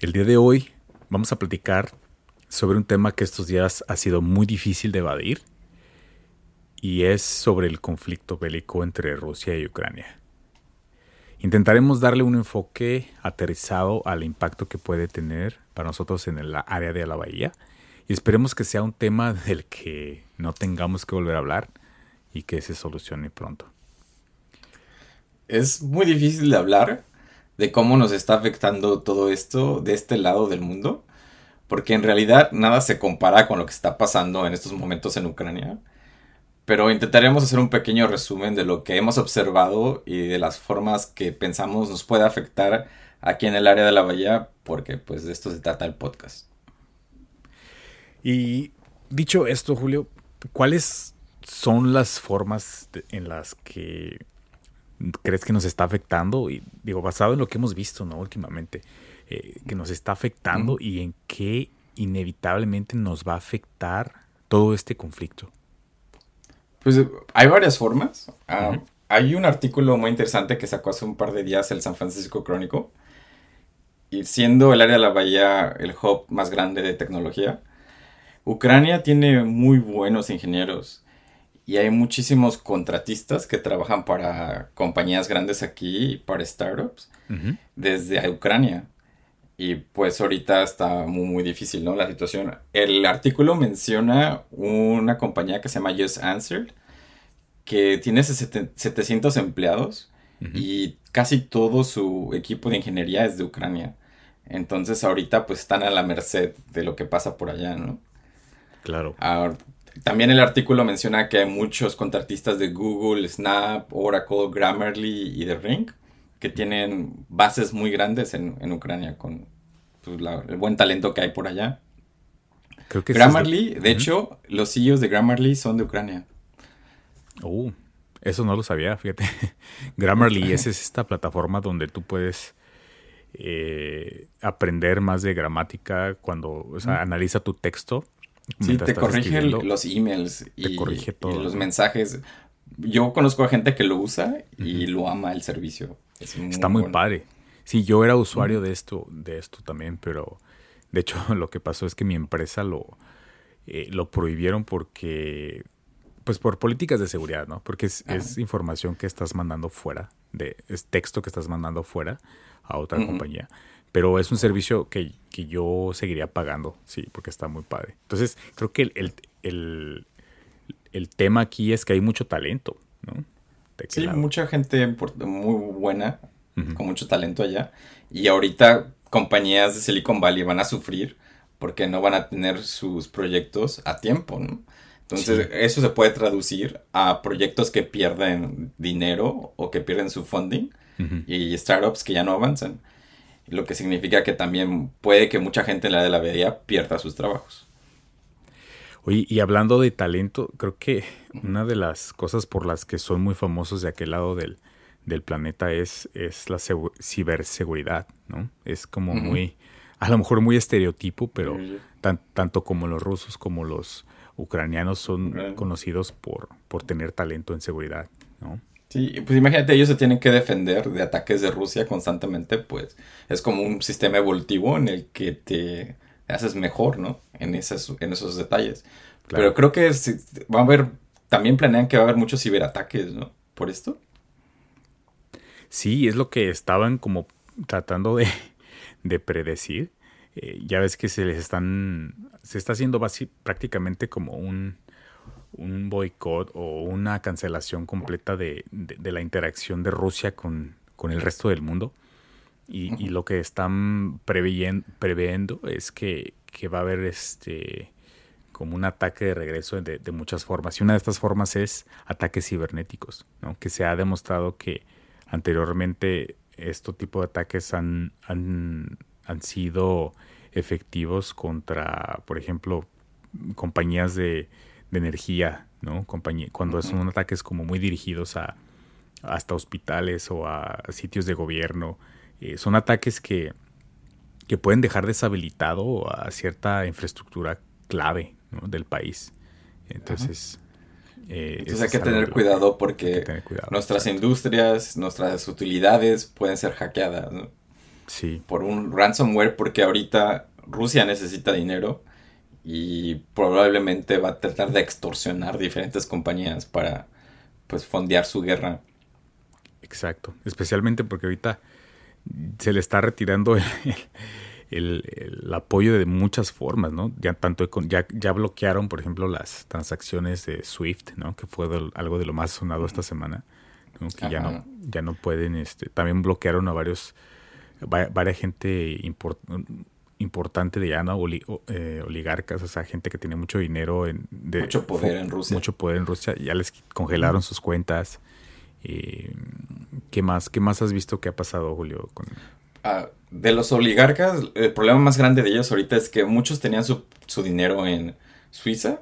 El día de hoy vamos a platicar sobre un tema que estos días ha sido muy difícil de evadir y es sobre el conflicto bélico entre Rusia y Ucrania. Intentaremos darle un enfoque aterrizado al impacto que puede tener para nosotros en el área de la bahía y esperemos que sea un tema del que no tengamos que volver a hablar y que se solucione pronto. Es muy difícil de hablar de cómo nos está afectando todo esto de este lado del mundo, porque en realidad nada se compara con lo que está pasando en estos momentos en Ucrania. Pero intentaremos hacer un pequeño resumen de lo que hemos observado y de las formas que pensamos nos puede afectar aquí en el área de la bahía, porque pues de esto se trata el podcast. Y dicho esto, Julio, ¿cuáles son las formas en las que crees que nos está afectando? Y digo, basado en lo que hemos visto, ¿no? Últimamente, eh, que nos está afectando y en qué inevitablemente nos va a afectar todo este conflicto. Pues hay varias formas. Ah, hay un artículo muy interesante que sacó hace un par de días el San Francisco Crónico. Y siendo el área de la bahía el hub más grande de tecnología, Ucrania tiene muy buenos ingenieros y hay muchísimos contratistas que trabajan para compañías grandes aquí, para startups, desde Ucrania. Y pues ahorita está muy, muy difícil, ¿no? La situación. El artículo menciona una compañía que se llama Just Answered, que tiene 700 empleados y casi todo su equipo de ingeniería es de Ucrania. Entonces ahorita pues están a la merced de lo que pasa por allá, ¿no? Claro. También el artículo menciona que hay muchos contratistas de Google, Snap, Oracle, Grammarly y The Ring que tienen bases muy grandes en, Ucrania con pues, el buen talento que hay por allá. Creo que Grammarly, de, hecho, los CEOs de Grammarly son de Ucrania. Oh, eso no lo sabía, fíjate. Grammarly es esta plataforma donde tú puedes eh, aprender más de gramática cuando o sea, analiza tu texto Sí, te corrige los emails y, los mensajes. Yo conozco a gente que lo usa y lo ama el servicio. Está muy padre. Sí, yo era usuario de esto, de esto también, pero de hecho lo que pasó es que mi empresa lo, eh, lo prohibieron porque, pues por políticas de seguridad, ¿no? Porque es, información que estás mandando fuera, de, es texto que estás mandando fuera a otra compañía pero es un servicio que, yo seguiría pagando, sí, porque está muy padre. Entonces, creo que el, tema aquí es que hay mucho talento, ¿no? sí, mucha gente muy buena, con mucho talento allá, y ahorita compañías de Silicon Valley van a sufrir porque no van a tener sus proyectos a tiempo, ¿no? Entonces, eso se puede traducir a proyectos que pierden dinero o que pierden su funding y startups que ya no avanzan lo que significa que también puede que mucha gente en la de la bahía pierda sus trabajos. Oye, y hablando de talento, creo que una de las cosas por las que son muy famosos de aquel lado del, planeta es, es la ciberseguridad, ¿no? Es como muy, a lo mejor muy estereotipo, pero tanto como los rusos como los ucranianos son conocidos por, por tener talento en seguridad, ¿no? Sí, pues imagínate, ellos se tienen que defender de ataques de Rusia constantemente, pues es como un sistema evolutivo en el que te haces mejor, ¿no? En, esas, en esos detalles. Pero creo que va a haber, también planean que va a haber muchos ciberataques, ¿no? Por esto. Sí, es lo que estaban como tratando de, de predecir. Eh, ya ves que se les están, se está haciendo prácticamente como un un boicot o una cancelación completa de, la interacción de Rusia con, el resto del mundo. Y, lo que están previendo, es que, va a haber este como un ataque de regreso de, muchas formas. Y una de estas formas es ataques cibernéticos, ¿no? que se ha demostrado que anteriormente este tipo de ataques han, han, han sido efectivos contra, por ejemplo, compañías de, de energía, ¿no? Compañía, cuando son ataques como muy dirigidos a hasta hospitales o a sitios de gobierno. Eh, son ataques que, que pueden dejar deshabilitado a cierta infraestructura clave del país. Entonces, eh, Entonces hay que tener cuidado porque nuestras industrias, nuestras utilidades pueden ser hackeadas. Sí. Por un ransomware, porque ahorita Rusia necesita dinero y probablemente va a tratar de extorsionar diferentes compañías para pues fondear su guerra. Exacto, especialmente porque ahorita se le está retirando el, apoyo de muchas formas, ¿no? Ya tanto ya, ya bloquearon, por ejemplo, las transacciones de Swift, ¿no? Que fue algo de lo más sonado esta semana, que ya no ya no pueden, este, también bloquearon a varios varias gente importante de ya, ¿no? Eh, oligarcas, o sea, gente que tiene mucho dinero, en, de, mucho poder en Rusia. Mucho poder en Rusia, ya les congelaron sus cuentas. ¿Qué más? ¿Qué más has visto que ha pasado, Julio? Con... Ah, de los oligarcas, el problema más grande de ellos ahorita es que muchos tenían su, dinero en Suiza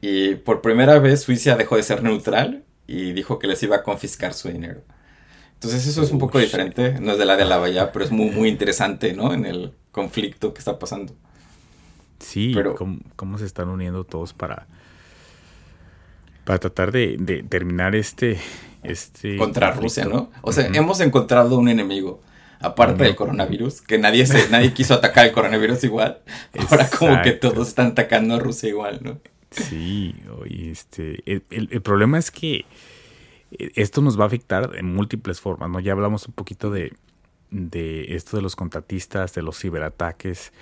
y por primera vez Suiza dejó de ser neutral y dijo que les iba a confiscar su dinero. Entonces eso es un poco diferente, no es de la de la bahía, pero es muy, muy interesante, ¿no? En el conflicto que está pasando. Sí, pero cómo, se están uniendo todos para, para tratar de, terminar este, este... Contra Rusia, ¿no? O sea, hemos encontrado un enemigo aparte del coronavirus, que nadie se, nadie quiso atacar el coronavirus igual. Ahora como que todos están atacando a Rusia igual, ¿no? Sí, este, el, problema es que esto nos va a afectar en múltiples formas, ¿no? Ya hablamos un poquito de, de esto de los contratistas, de los ciberataques.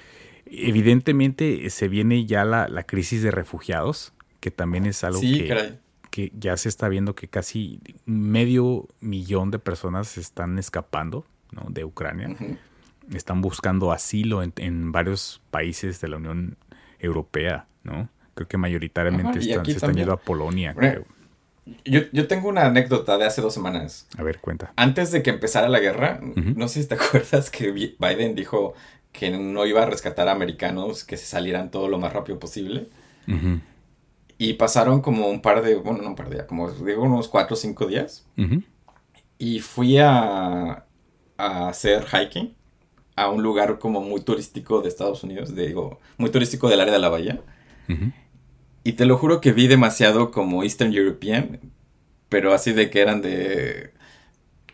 Evidentemente se viene ya la, la crisis de refugiados, que también es algo que, que, ya se está viendo que casi medio millón de personas están escapando de Ucrania. Están buscando asilo en, varios países de la Unión Europea, ¿no? Creo que mayoritariamente se están yendo a Polonia, Yo, tengo una anécdota de hace dos semanas. A ver, cuenta. Antes de que empezara la guerra, no sé si te acuerdas que Biden dijo que no iba a rescatar a americanos que se salieran todo lo más rápido posible. Y pasaron como un par de, bueno, no un par de días, como digo, unos cuatro o cinco días. Y fui a, a hacer hiking a un lugar como muy turístico de Estados Unidos, digo, muy turístico del área de la bahía. Y te lo juro que vi demasiado como Eastern European, pero así de que eran de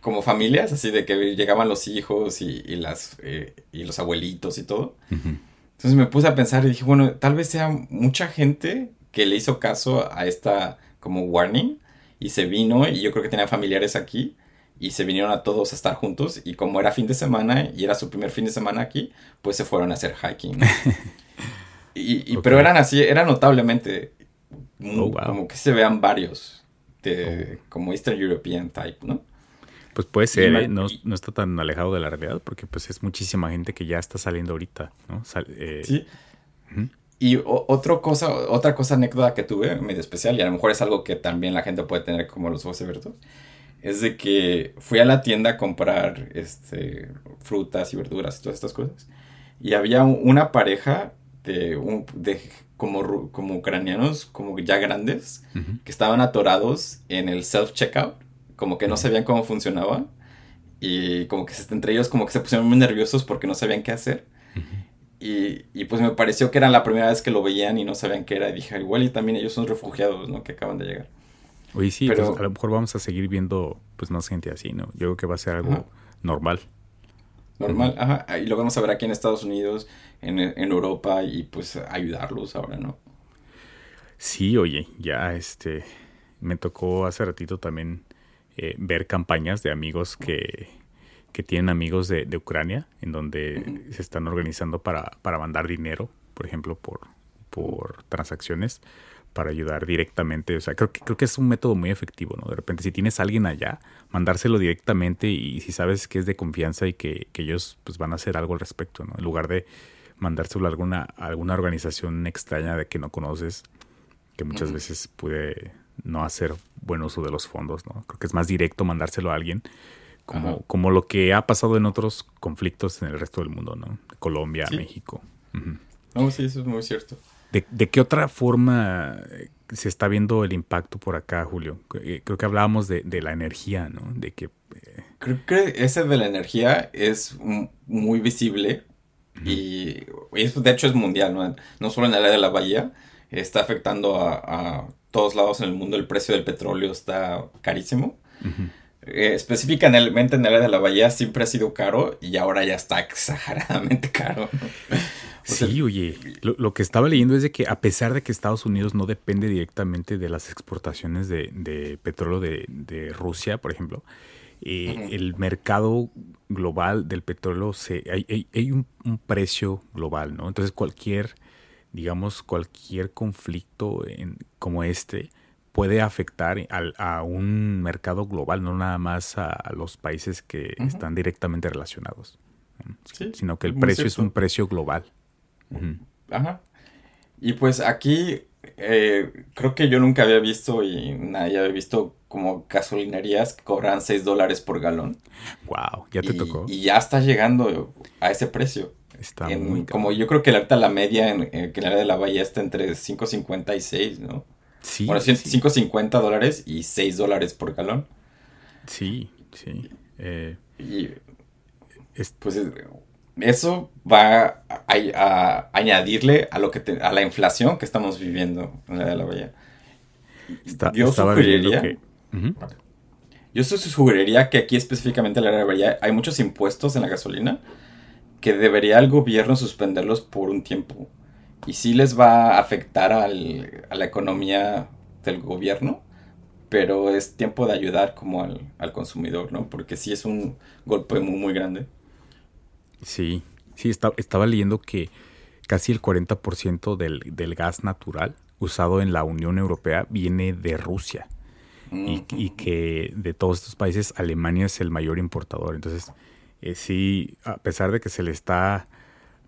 como familias, así de que llegaban los hijos y, las eh, y los abuelitos y todo. Entonces me puse a pensar y dije, bueno, tal vez sea mucha gente que le hizo caso a esta como warning y se vino y yo creo que tenía familiares aquí y se vinieron a todos a estar juntos y como era fin de semana y era su primer fin de semana aquí, pues se fueron a hacer hiking. y, Pero eran así, era notablemente oh, como que se vean varios de, oh. como Eastern European type, ¿no? Pues puede ser, ¿eh? no, está tan alejado de la realidad porque pues es muchísima gente que ya está saliendo ahorita, ¿no? Eh, sí. Y otra cosa, otra cosa anécdota que tuve medio especial y a lo mejor es algo que también la gente puede tener como los ojos abiertos es de que fui a la tienda a comprar este, frutas y verduras y todas estas cosas. Y había una pareja de, un, de como, como ucranianos, como ya grandes, que estaban atorados en el self-checkout, como que no sabían cómo funcionaba. Y como que entre ellos como que se pusieron muy nerviosos porque no sabían qué hacer. y, y, pues me pareció que era la primera vez que lo veían y no sabían qué era. Y dije, igual y también ellos son refugiados, ¿no? Que acaban de llegar. Oye, sí, pues, a lo mejor vamos a seguir viendo pues más gente así, ¿no? Yo creo que va a ser algo normal. Normal, ajá. Y lo vamos a ver aquí en Estados Unidos, en, Europa y pues ayudarlos ahora, ¿no? Sí, oye, ya este, me tocó hace ratito también eh, ver campañas de amigos que, que tienen amigos de, Ucrania, en donde se están organizando para, para mandar dinero, por ejemplo, por, por transacciones para ayudar directamente. O sea, creo que, creo que es un método muy efectivo, ¿no? De repente, si tienes a alguien allá, mandárselo directamente y si sabes que es de confianza y que, ellos pues van a hacer algo al respecto, ¿no? En lugar de mandárselo a alguna, alguna organización extraña de que no conoces, que muchas veces puede no hacer buen uso de los fondos, ¿no? Creo que es más directo mandárselo a alguien, como, como lo que ha pasado en otros conflictos en el resto del mundo, ¿no? Colombia, México. No, sí, eso es muy cierto. ¿De, qué otra forma eh, se está viendo el impacto por acá, Julio? Eh, creo que hablábamos de, la energía, ¿no? De que... Eh, Creo que ese de la energía es muy visible y, de hecho es mundial, ¿no? No solo en el área de la bahía, está afectando a, todos lados en el mundo, el precio del petróleo está carísimo. eh, específicamente en el área de la bahía siempre ha sido caro y ahora ya está exageradamente caro. Sí, oye, lo, que estaba leyendo es de que a pesar de que Estados Unidos no depende directamente de las exportaciones de, petróleo de, Rusia, por ejemplo, eh, el mercado global del petróleo, se, hay, un, precio global, ¿no? Entonces cualquier, digamos, cualquier conflicto en, como este puede afectar a un mercado global, no nada más a, los países que están directamente relacionados, sino que el precio es un precio global. Ajá. Y pues aquí eh, creo que yo nunca había visto y nadie había visto como gasolinerías que cobran 6 dólares por galón. Wow, ya te tocó. Y ya está llegando a ese precio. Está muy Como yo creo que ahorita la media en, en, el área de la bahía está entre 5.50 y 6, ¿no? Sí. Bueno, 5.50 dólares y 6 dólares por galón. Sí, sí. Eh, y pues eso va a, añadirle a lo que a la inflación que estamos viviendo en la de la bahía. yo sugeriría que... Yo sugeriría que aquí específicamente en la de la bahía hay muchos impuestos en la gasolina que debería el gobierno suspenderlos por un tiempo y sí les va a afectar al, a la economía del gobierno, pero es tiempo de ayudar como al, al consumidor, ¿no? Porque sí es un golpe muy, muy grande. Sí, sí, estaba leyendo que casi el 40% del, del gas natural usado en la Unión Europea viene de Rusia. y, y, que de todos estos países Alemania es el mayor importador. Entonces, eh, sí, a pesar de que se le está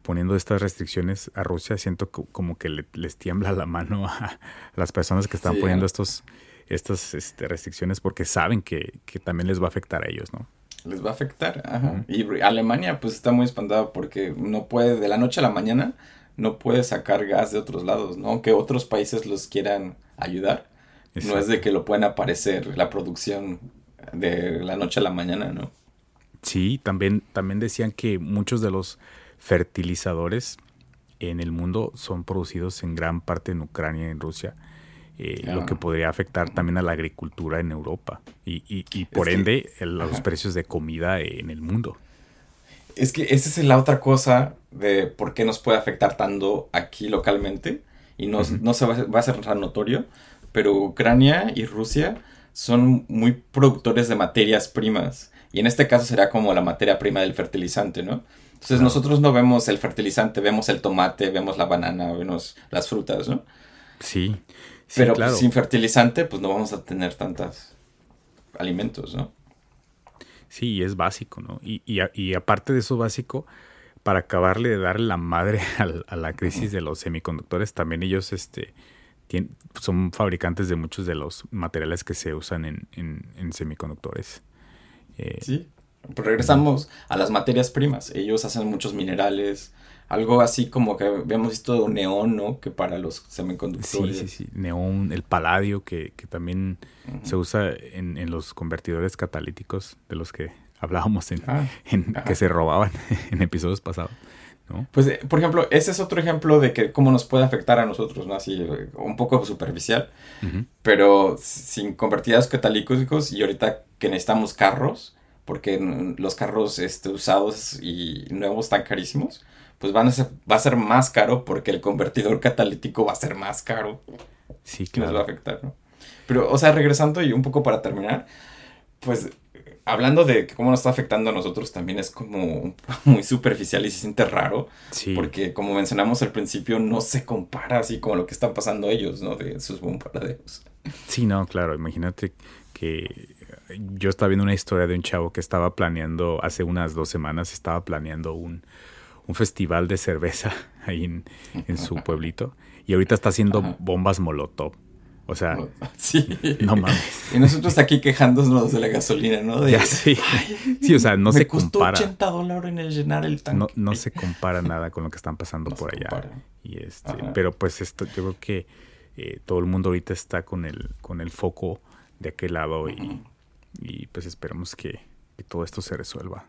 poniendo estas restricciones a Rusia, siento como que les tiembla la mano a las personas que están poniendo estos, estas este, restricciones porque saben que, también les va a afectar a ellos, ¿no? Les va a afectar, ajá. Y Alemania pues está muy espantada porque no puede, de la noche a la mañana, no puede sacar gas de otros lados, ¿no? Aunque otros países los quieran ayudar, no es de que lo puedan aparecer la producción de la noche a la mañana, ¿no? Sí, también, también decían que muchos de los fertilizadores en el mundo son producidos en gran parte en Ucrania y en Rusia, eh, lo que podría afectar también a la agricultura en Europa y, y, por ende los precios de comida en el mundo. Es que esa es la otra cosa de por qué nos puede afectar tanto aquí localmente y no, no se va, va, a ser tan notorio, pero Ucrania y Rusia son muy productores de materias primas y en este caso será como la materia prima del fertilizante, ¿no? Entonces nosotros no vemos el fertilizante, vemos el tomate, vemos la banana, vemos las frutas, ¿no? Sí. Pero pues, sin fertilizante, pues no vamos a tener tantos alimentos, ¿no? Sí, es básico, ¿no? Y, y, aparte de eso básico, para acabarle de dar la madre a, la crisis de los semiconductores, también ellos este, son fabricantes de muchos de los materiales que se usan en, en, semiconductores. Eh, sí. Pues regresamos a las materias primas. Ellos hacen muchos minerales, algo así como que habíamos visto neón, ¿no? Que para los semiconductores. Sí, sí, sí. Neón, el paladio, que, también se usa en, los convertidores catalíticos de los que hablábamos en, ah, que se robaban en episodios pasados. ¿no? Pues, eh, por ejemplo, ese es otro ejemplo de que cómo nos puede afectar a nosotros, ¿no? Así, eh, un poco superficial, pero sin convertidores catalíticos y ahorita que necesitamos carros, porque los carros este, usados y nuevos están carísimos, pues van a ser, va a ser más caro porque el convertidor catalítico va a ser más caro. Sí, claro. Nos va a afectar, ¿no? Pero, o sea, regresando y un poco para terminar, pues hablando de cómo nos está afectando a nosotros también es como muy superficial y se siente raro. Sí. Porque como mencionamos al principio, no se compara así como lo que están pasando ellos, ¿no? De sus bombardeos. Sí, no, claro. Imagínate que yo estaba viendo una historia de un chavo que estaba planeando, hace unas dos semanas, estaba planeando un, festival de cerveza ahí en, su pueblito. Y ahorita está haciendo bombas molotov. O sea, sí. no mames. Y nosotros aquí quejándonos de la gasolina, ¿no? De, sí. sí, o sea, no se compara. 80 dólares en el llenar el tanque. No, no se compara nada con lo que están pasando por allá. Y este, pero pues esto, yo creo que eh, todo el mundo ahorita está con el, con el foco de aquel lado y, y pues esperamos que, que todo esto se resuelva.